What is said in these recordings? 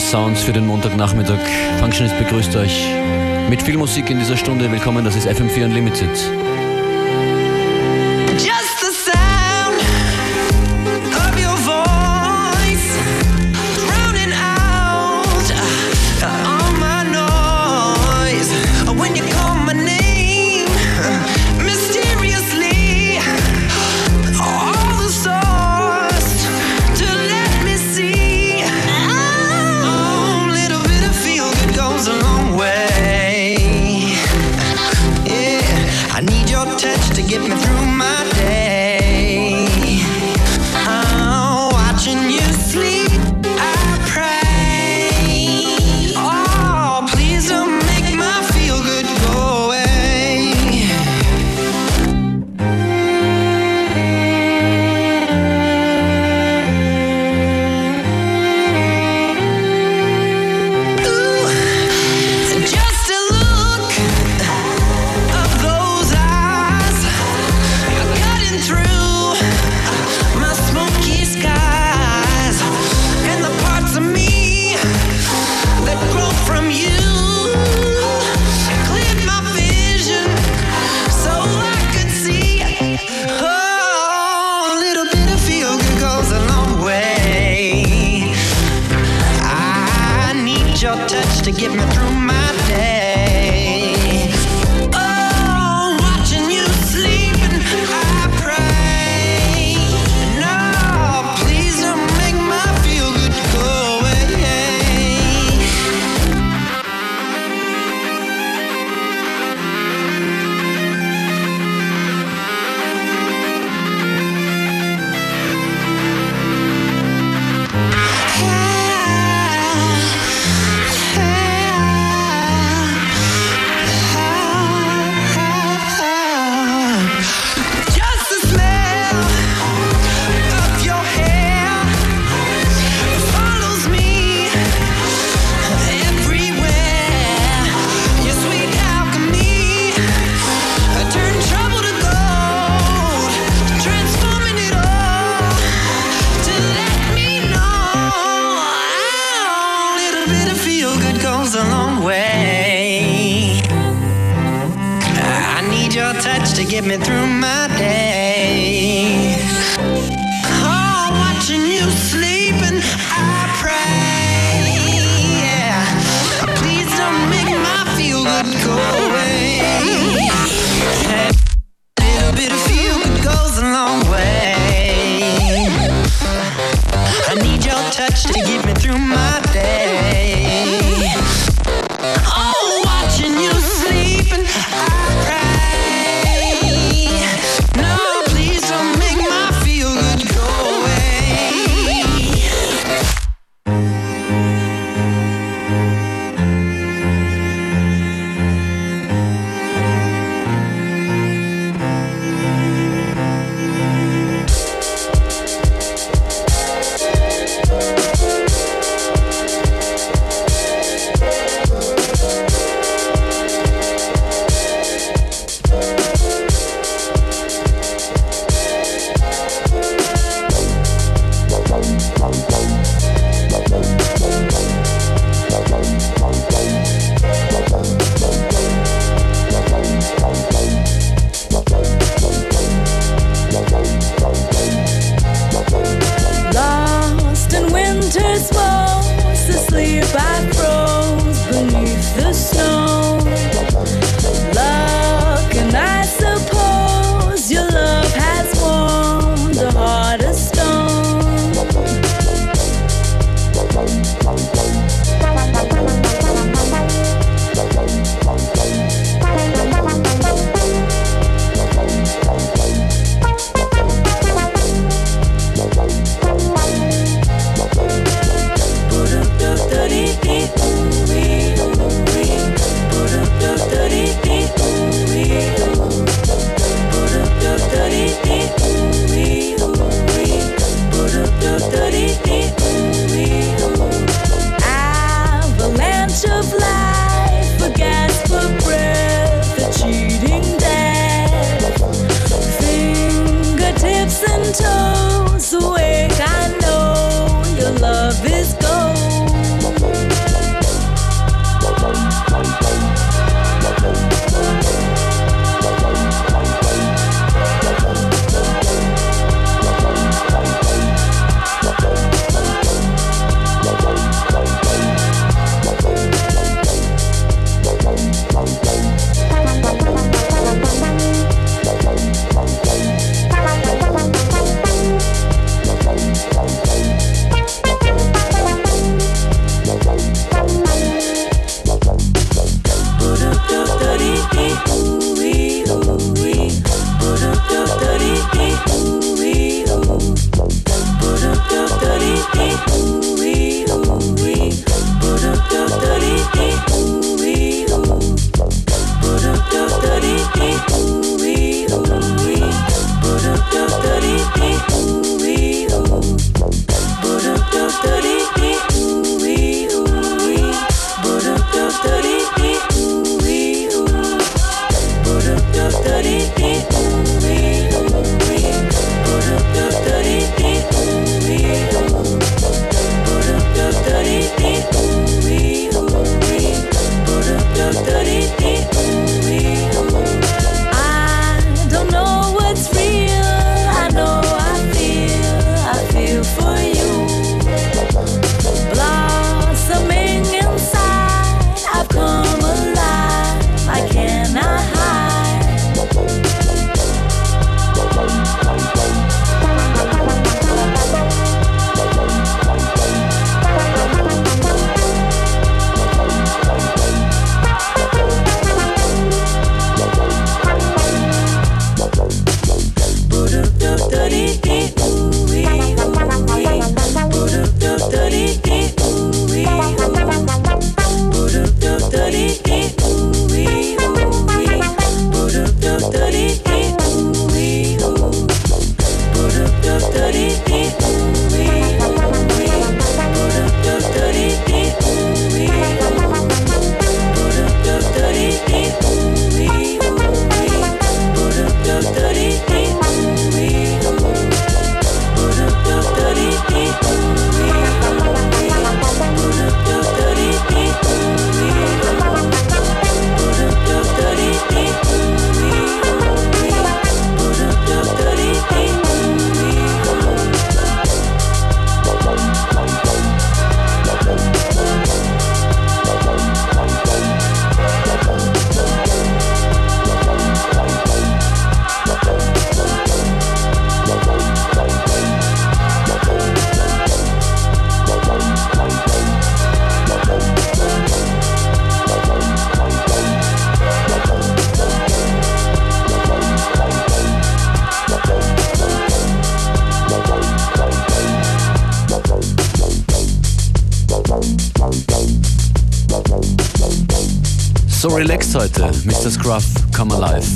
Sounds für den Montagnachmittag. Functionist begrüßt euch mit viel Musik in dieser Stunde. Willkommen, das ist FM4 Unlimited. Toes get I through your heute, Mr. Scruff, Come Alive.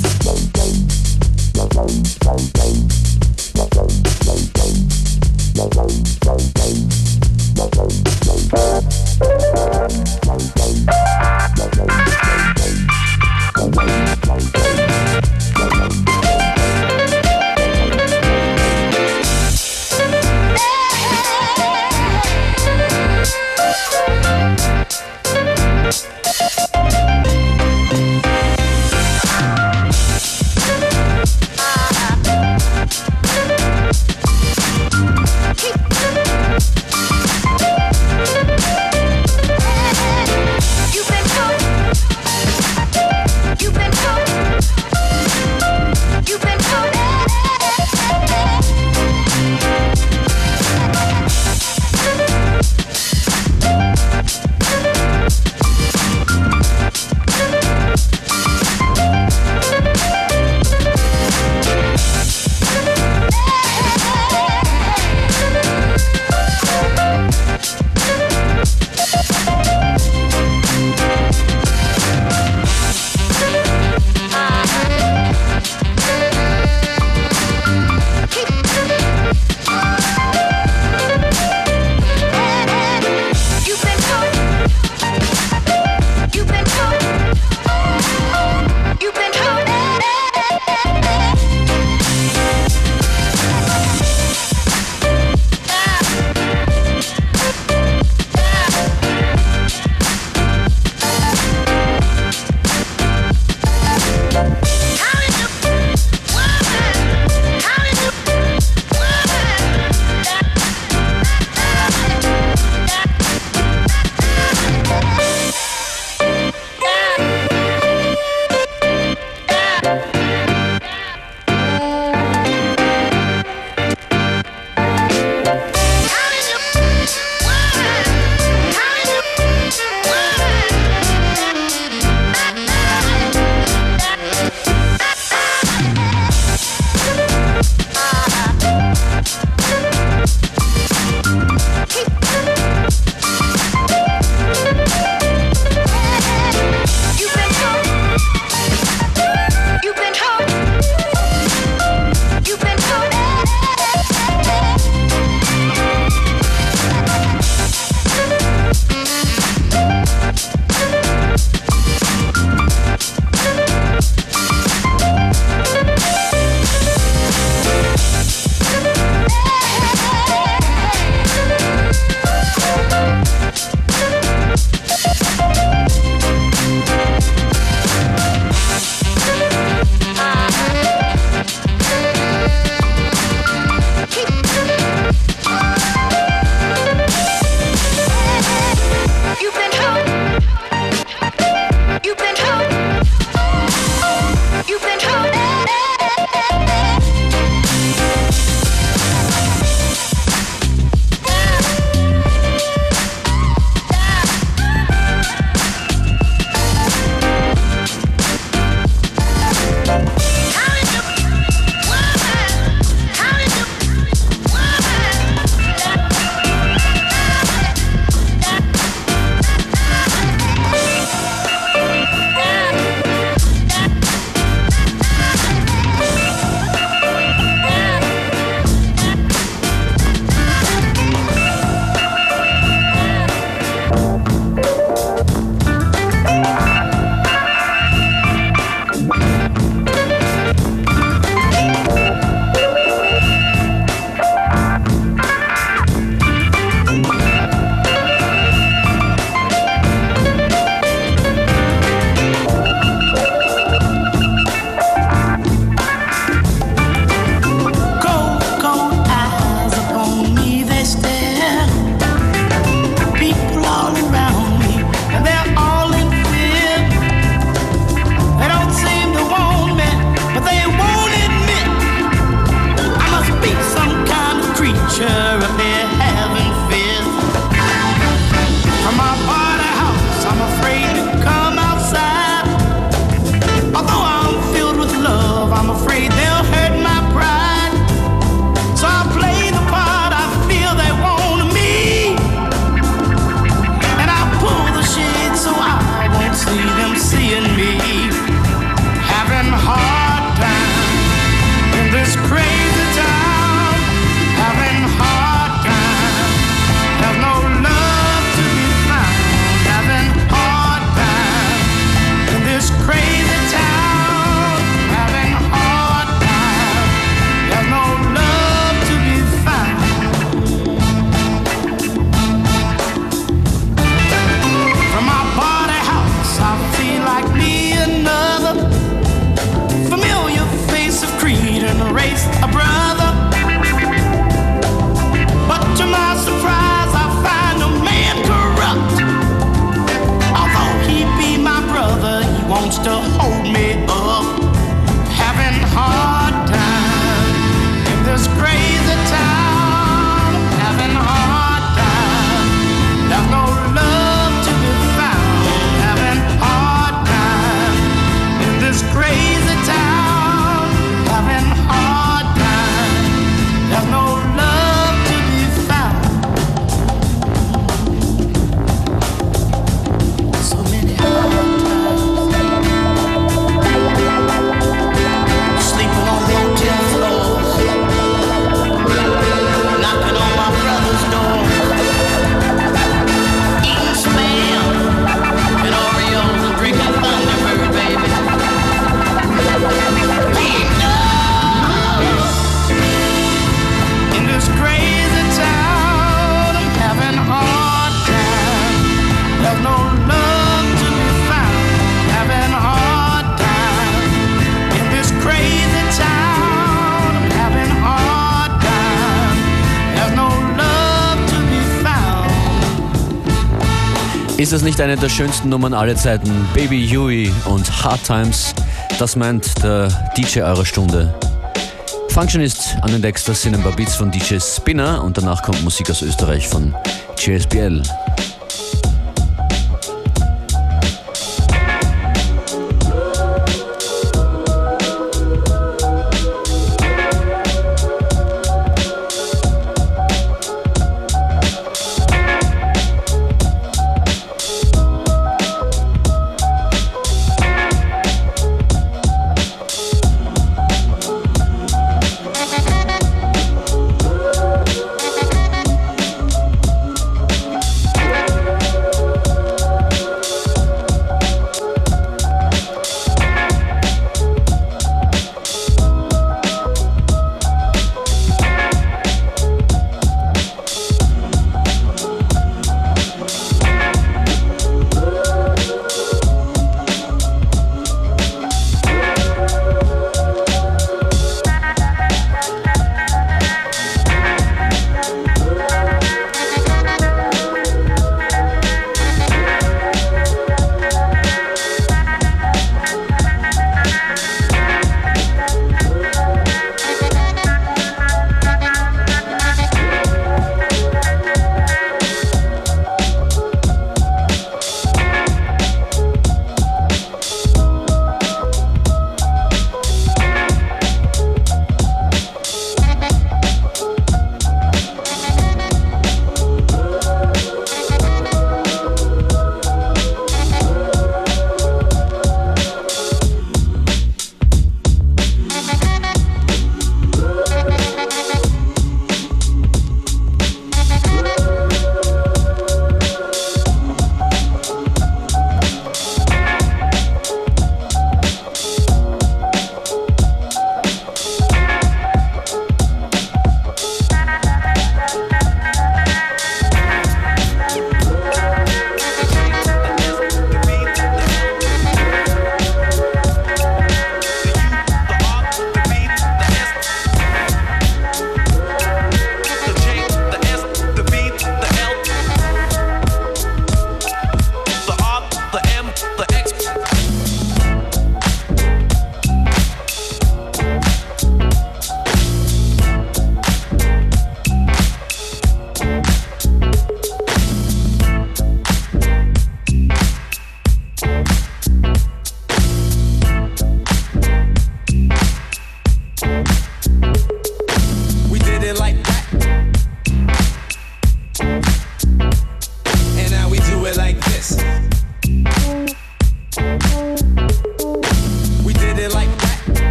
Ist das nicht eine der schönsten Nummern aller Zeiten? Baby Huey und Hard Times, das meint der DJ eurer Stunde. Functionist an den das sind ein paar Beats von DJ Spinner und danach kommt Musik aus Österreich von JSBL.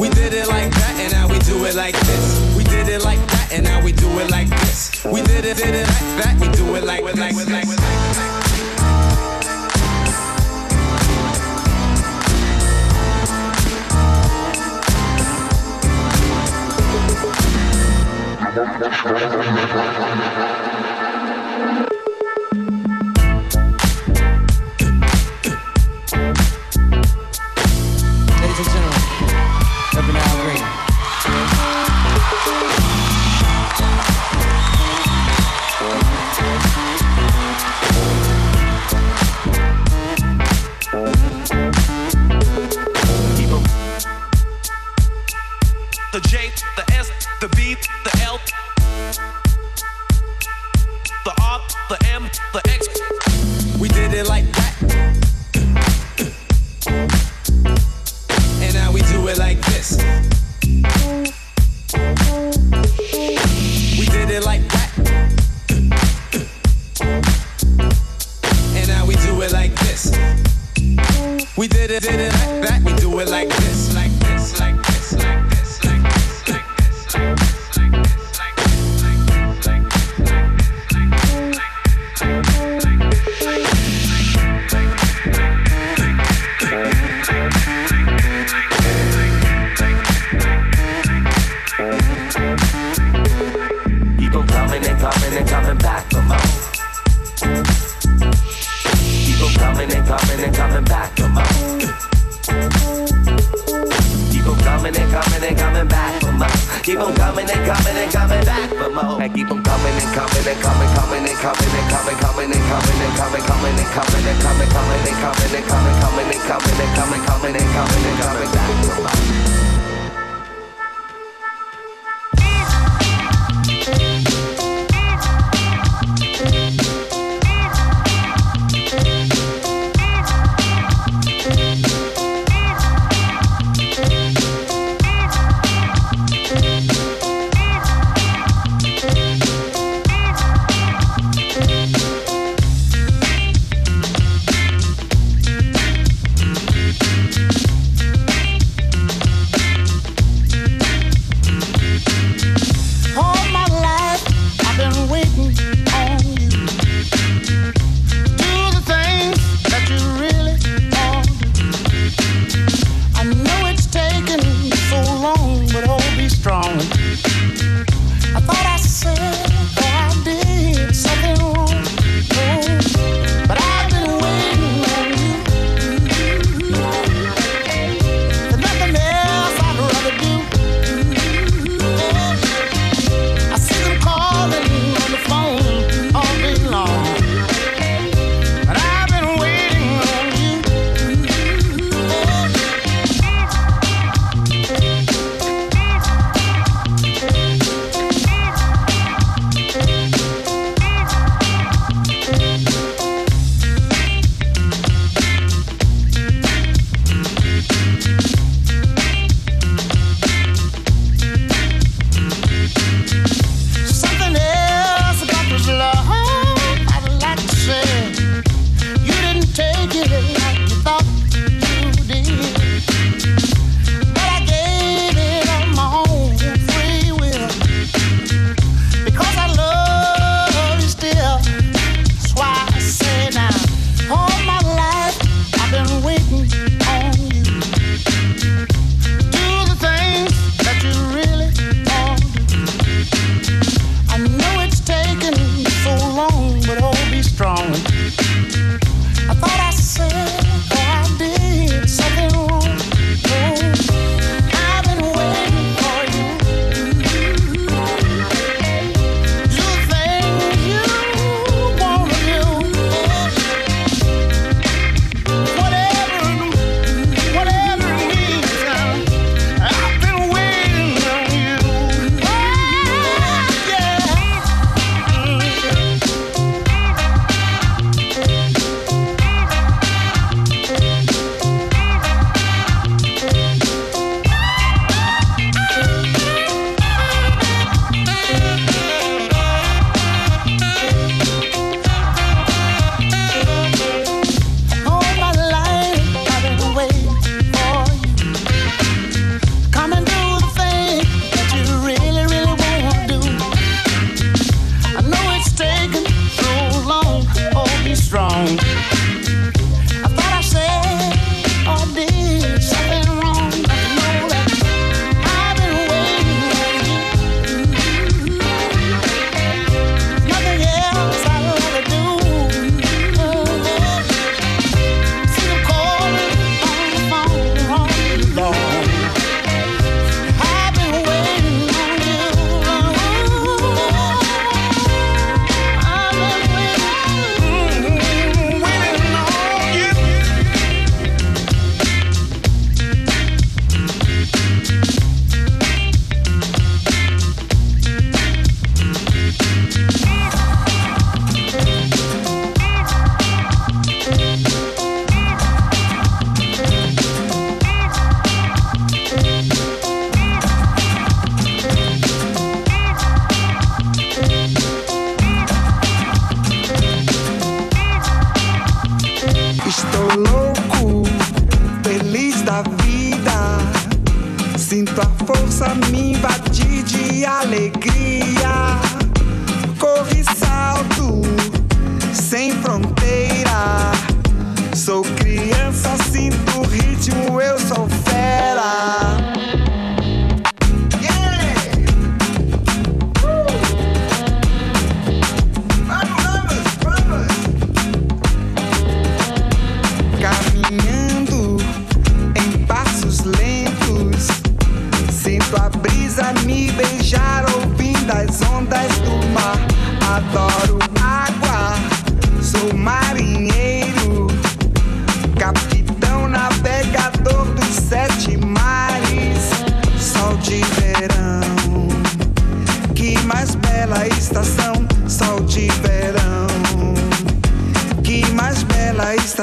We did it like that and now we do it like this. We did it like that and now we do it like this. We did it, did it like that, we do it like this. Like, like, like, Thank Keep on coming and coming and coming back for more. And keep on coming and coming and coming, coming and coming and coming, coming and coming and coming, coming and coming and coming, coming and coming and coming, coming and coming and coming, coming and coming and coming back for more.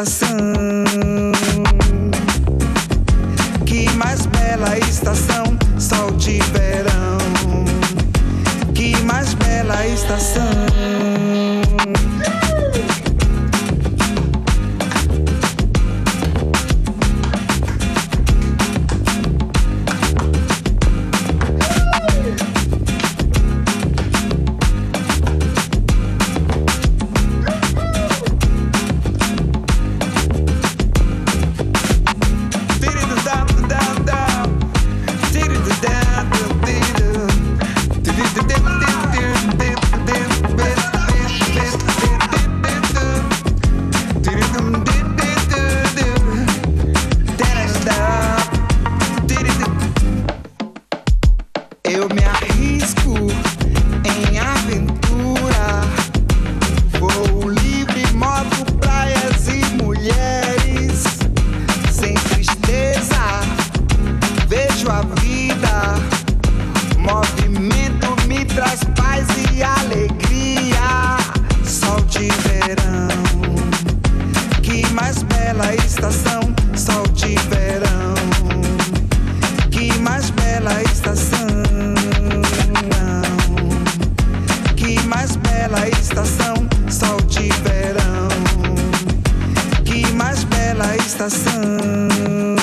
estação. bela estação.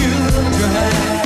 you dry.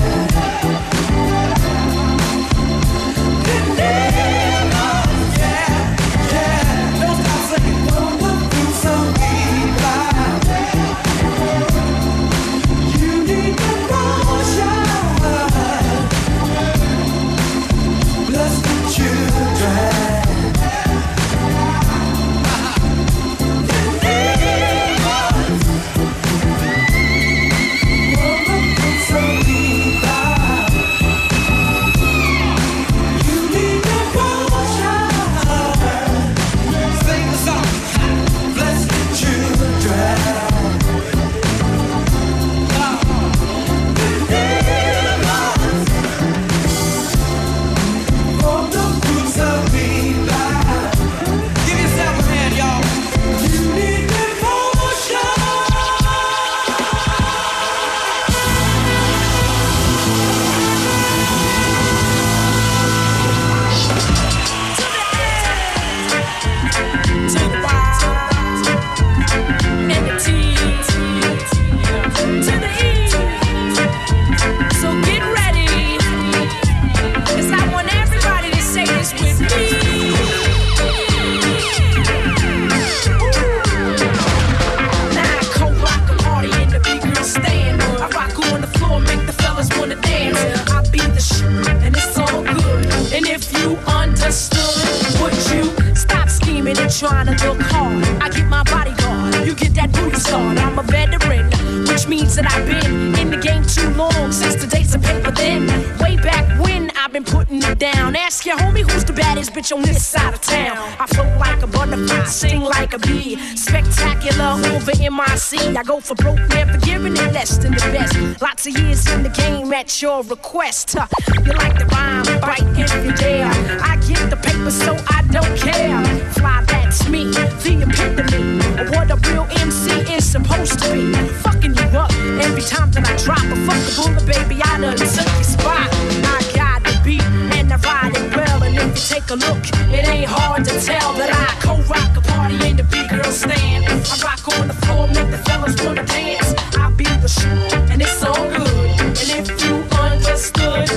That I've been in the game too long since the days of paper. Then, way back when I've been putting it down. Ask your homie who's the baddest bitch on this side of town. I float like a butterfly, sing like a bee. Spectacular over MIC. I go for broke, never giving it less than the best. Lots of years in the game at your request. Huh. You like the rhyme, bite if you dare. I get the paper, so I don't care. Fly, that's me, the epitome of what a real MC is supposed to be. Fucking you up every time that I drop a fucking bullet, baby. I done took your spot. I got the beat and I ride it well. And if you take a look, it ain't hard to tell that I co-rock a party in the big girl stand. I rock on the floor, make the fellas wanna dance. I be the shit, and it's all good. And if you understood,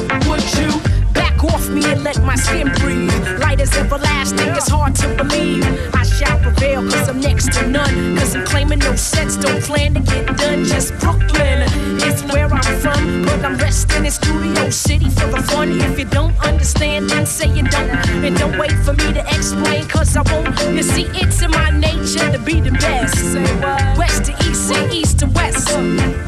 let my skin breathe? Light as everlasting, it's hard to believe. I shall prevail, cause I'm next to none. Cause I'm claiming no sets, don't plan to get done. Just Brooklyn is where I'm from. But I'm resting in Studio City for the fun. If you don't understand, then say you don't. And don't wait for me to explain, cause I won't. You see, it's in my nature to be the best. West to east and east to west.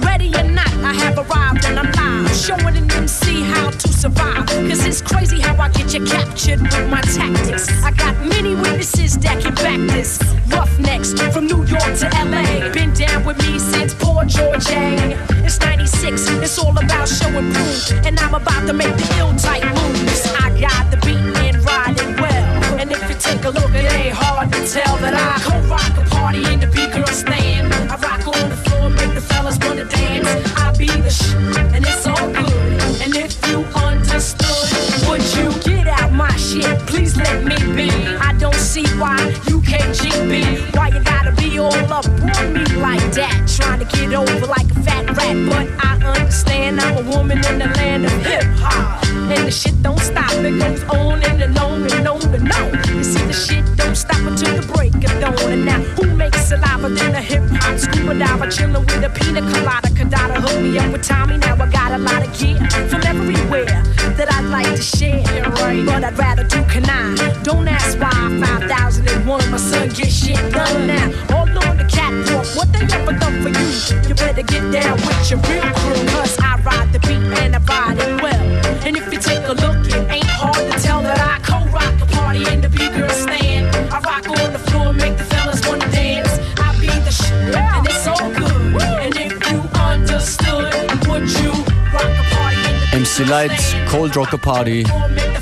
Ready or not, I have arrived and I'm live. Showing an MC how to survive. Cause it's crazy how I get you captured with my tactics. I got many witnesses that can back this. Roughnecks from New York to LA. Been down with me since poor George A. It's 96, it's all about show and prove. And I'm about to make the ill type moves. I got the beat and ride it well. And if you take a look, it ain't hard to tell that I co-rock a party in the big Light, Cold Rocker Party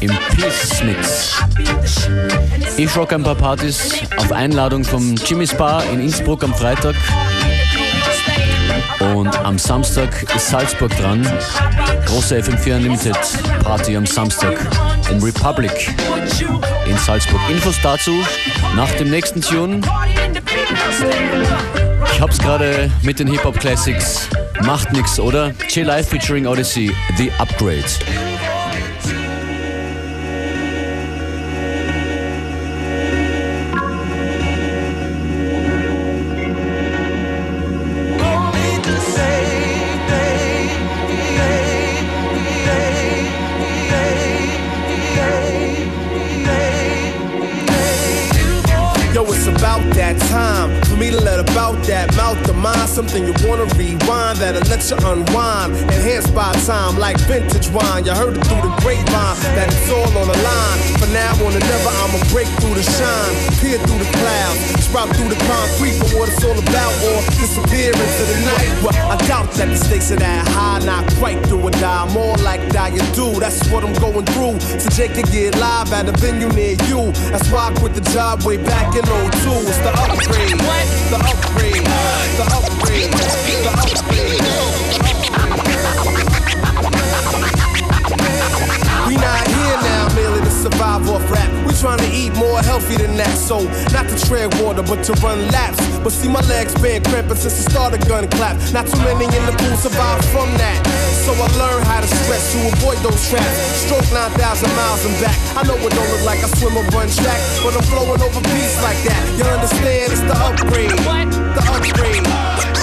im Peace Mix. Ich rock ein paar Partys auf Einladung vom Jimmy's Bar in Innsbruck am Freitag und am Samstag ist Salzburg dran. Große FM4 Unlimited Party am Samstag im Republic in Salzburg. Infos dazu nach dem nächsten Tune. Ich hab's gerade mit den Hip-Hop Classics. Macht nix, oder? J-Live featuring Oddisee, The Upgrade. Yo, it's about that time for me to let about that mouth to mind. Something you wanna rewind that'll let you unwind. Enhanced by time like vintage wine. You heard it through the grapevine that it's all on the line. For now on and never, I'ma break through the shine. Peer through the clouds, sprout through the concrete for what it's all about, or disappear into the night. Well, I doubt that the stakes are that high, not quite do or die. More like die you do. That's what I'm going through. So Jake can get live at a venue near you. That's why I quit the job way back in 02. It's the upgrade. What? The upgrade. The upgrade. The upgrade. We not here now merely to survive off rap. We trying to eat more healthy than that. So not to tread water, but to run laps. But see my legs been cramping since the start of gun clap. Not too many in the pool survive from that. So I learned how to stretch to avoid those traps. Stroke 9,000 miles and back. I know it don't look like I swim or run track, but I'm flowing over beats like that. You understand? It's the upgrade. What? The upgrade.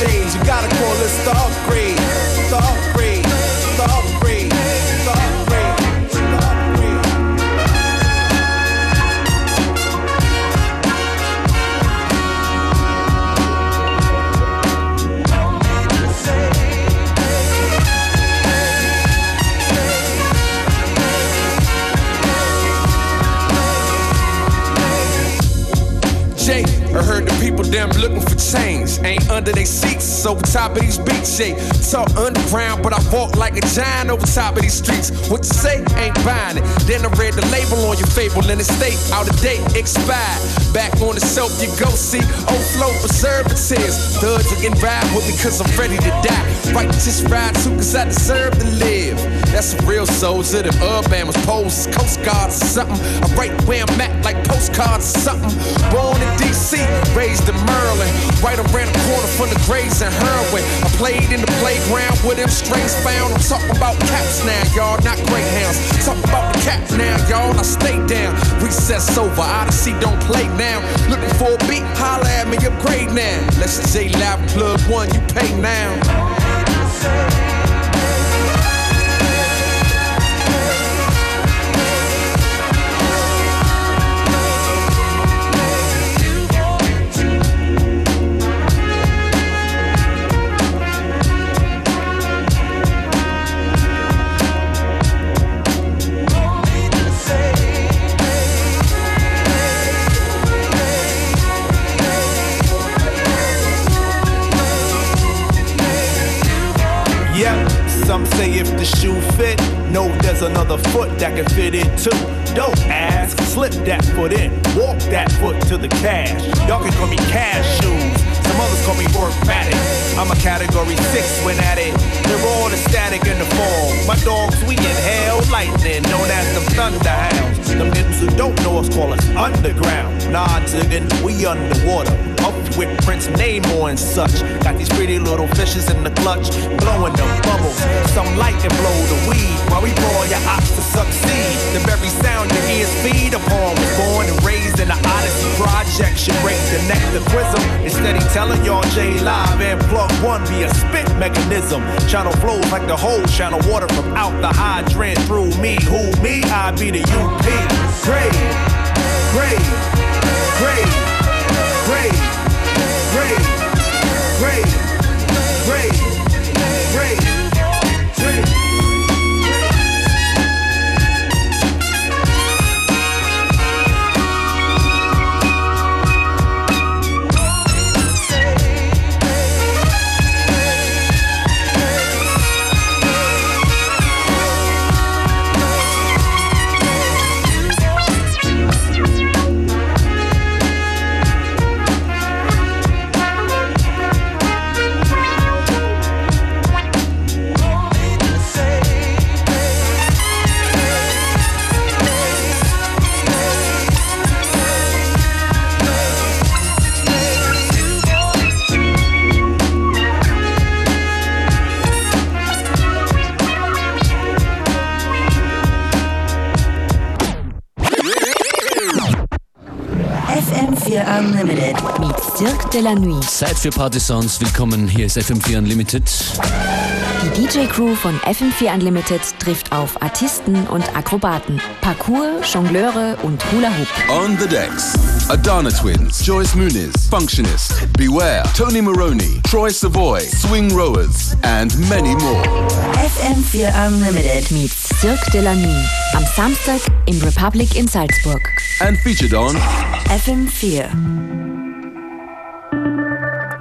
change. You gotta call it the over top of these beats. Jay, talk underground, but I walk like a giant over top of these streets. What you say? Ain't buying it. Then I read the label on your fable and it state out of date, expired. Back on the shelf, you go see old flow preservatives. Thugs are getting ride with me cause I'm ready to die. Right, just ride too cause I deserve to live. That's a real soldier, them Urbamas, poses, Coast Guards or something. I write where I'm at like postcards or something. Born in DC, raised in Maryland. Right around the corner from the graves and heroin. I played in the playground with them strings found. I'm talking about caps now, y'all, not greyhounds. Talking about the cap now, y'all. I stay down. Recess over, Oddisee don't play now. Looking for a beat, holla at me, upgrade now. Let's J Live plug one, you pay now. The shoe fit, no, there's another foot that can fit it too. Don't ask, slip that foot in, walk that foot to the cash. Y'all can call me cash shoes, some others call me workmatic. I'm a category six when at it. They're all the static in the fall. My dogs, we inhale lightning, known as them thunderhounds. Them niggas who don't know us call us underground. Nah, ziggin', we underwater. Up with Prince Namor and such. Got these pretty little fishes in the clutch, blowing them bubbles. Some light and blow the weed while we pour your ops to succeed. The very sound your ears feed upon was born and raised in the Odyssey project. Should break the neck to quizm. Instead, he telling y'all J Live and plug one be a spit mechanism. Channel flows like the whole channel water from out the hydrant through me. Who me? I be the UP. Great, great, great, great, great, brave, brave. De la Nuit. Zeit für Partysons. Willkommen, hier ist FM4 Unlimited. Die DJ-Crew von FM4 Unlimited trifft auf Artisten und Akrobaten, Parkour, Jongleure und Hula Hoop. On the decks, Adana Twins, Joyce Muniz, Functionist, Beware, Tony Maroney, Troy Savoy, Swing Rowers, and many more. FM4 Unlimited. Mit Cirque de la Nuit. Am Samstag im Republic in Salzburg. And featured on FM4.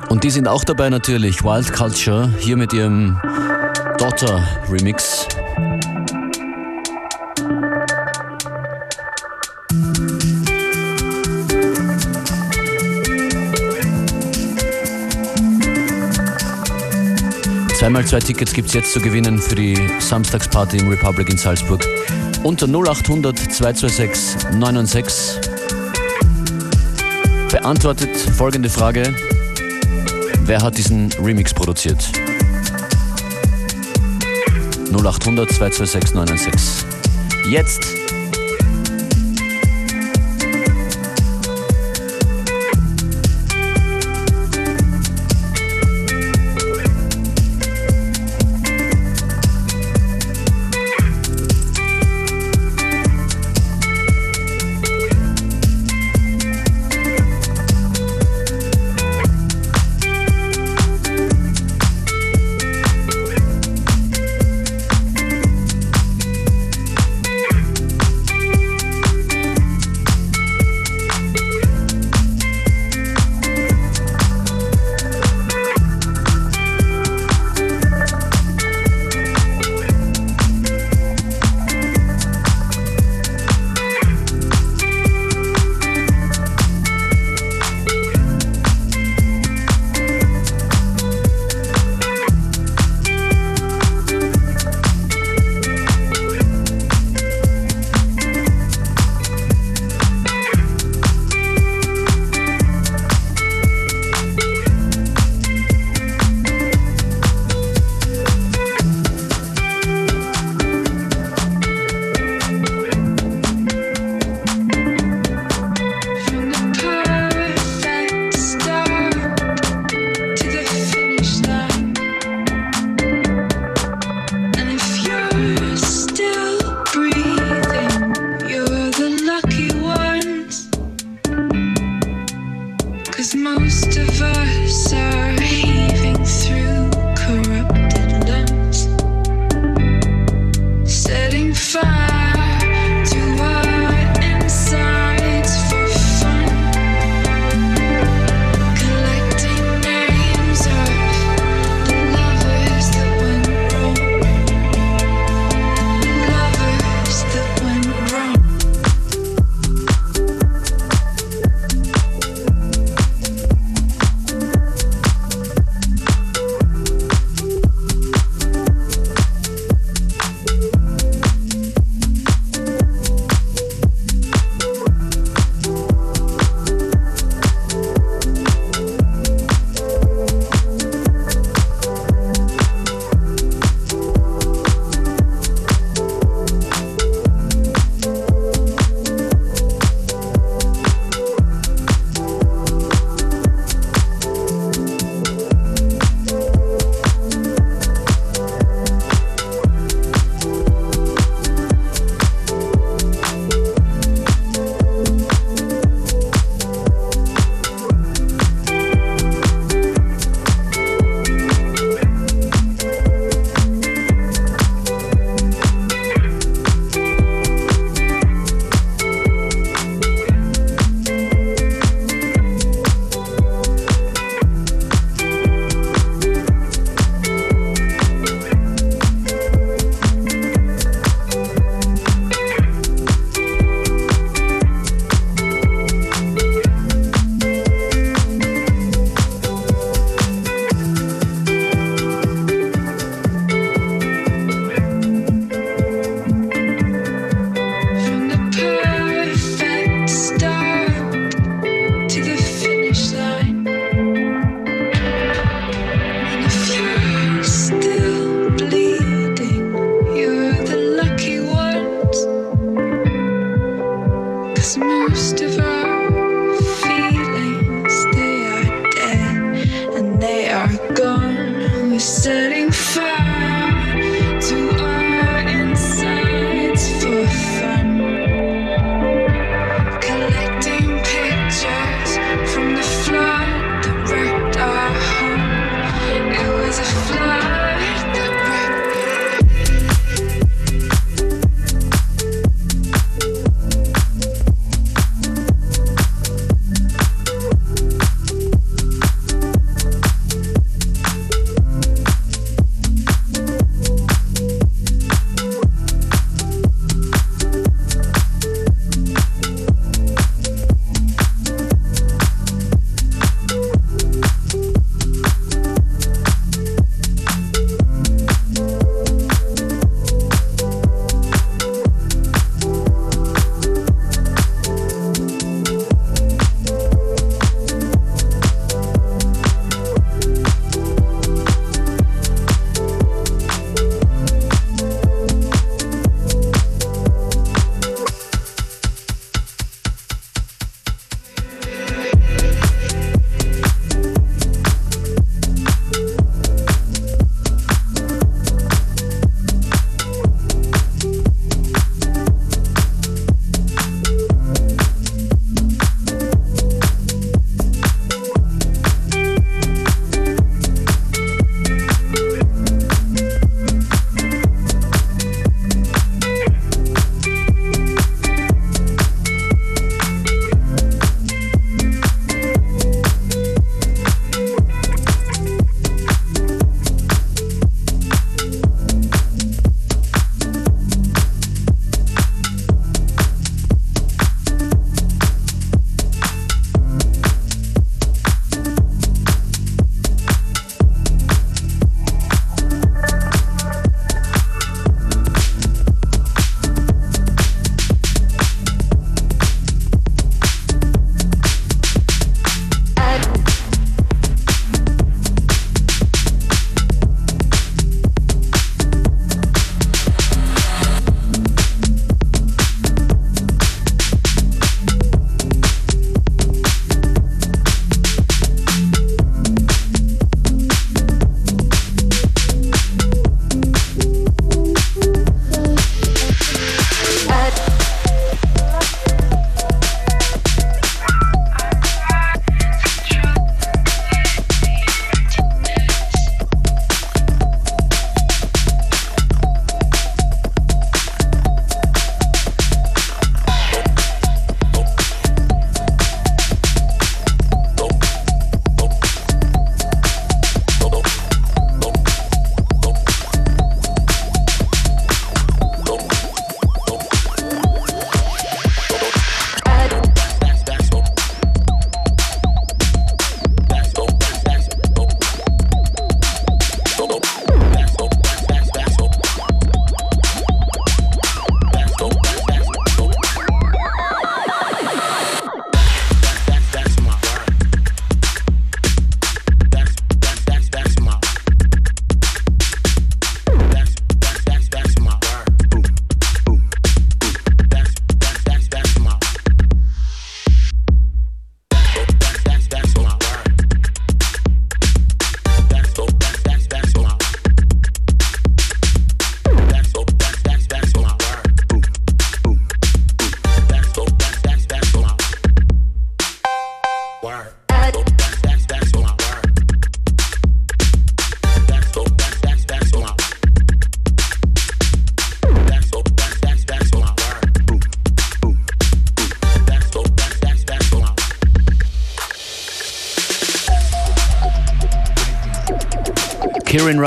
Und die sind auch dabei natürlich. Wild Culture, hier mit ihrem Daughter Remix. Dreimal zwei Tickets gibt es jetzt zu gewinnen für die Samstagsparty im Republic in Salzburg. Unter 0800 226 996 beantwortet folgende Frage. Wer hat diesen Remix produziert? 0800 226 996. Jetzt me.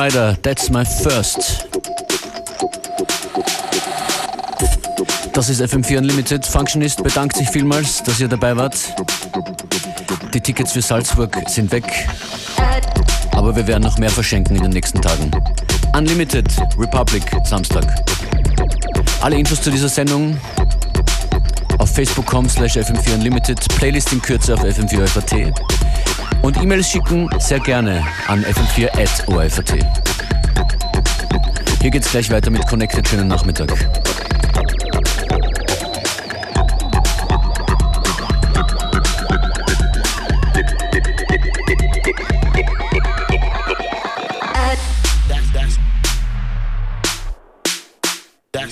Rider, That's My First. Das ist FM4 Unlimited. Functionist bedankt sich vielmals, dass ihr dabei wart. Die Tickets für Salzburg sind weg, aber wir werden noch mehr verschenken in den nächsten Tagen. Unlimited Republic Samstag. Alle Infos zu dieser Sendung auf facebook.com slash fm4 unlimited, Playlist in Kürze auf fm4 und E-Mails schicken sehr gerne an fm4 Hier geht's gleich weiter mit Connected. Schönen Nachmittag.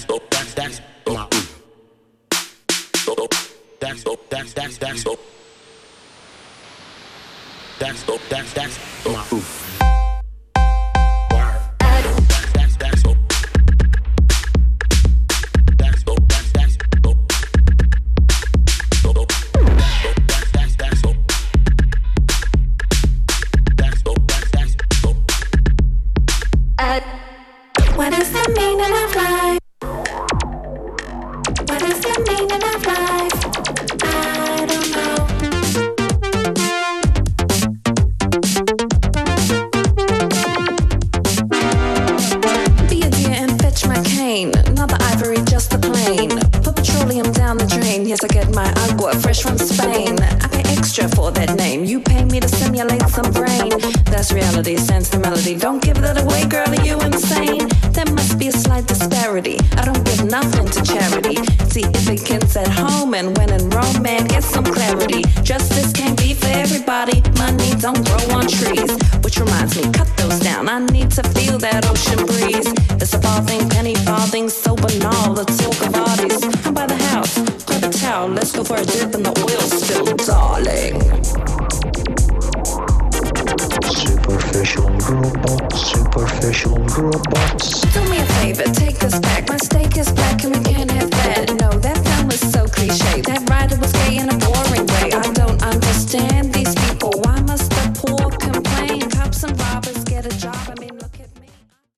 superficial robots. Do me a favor,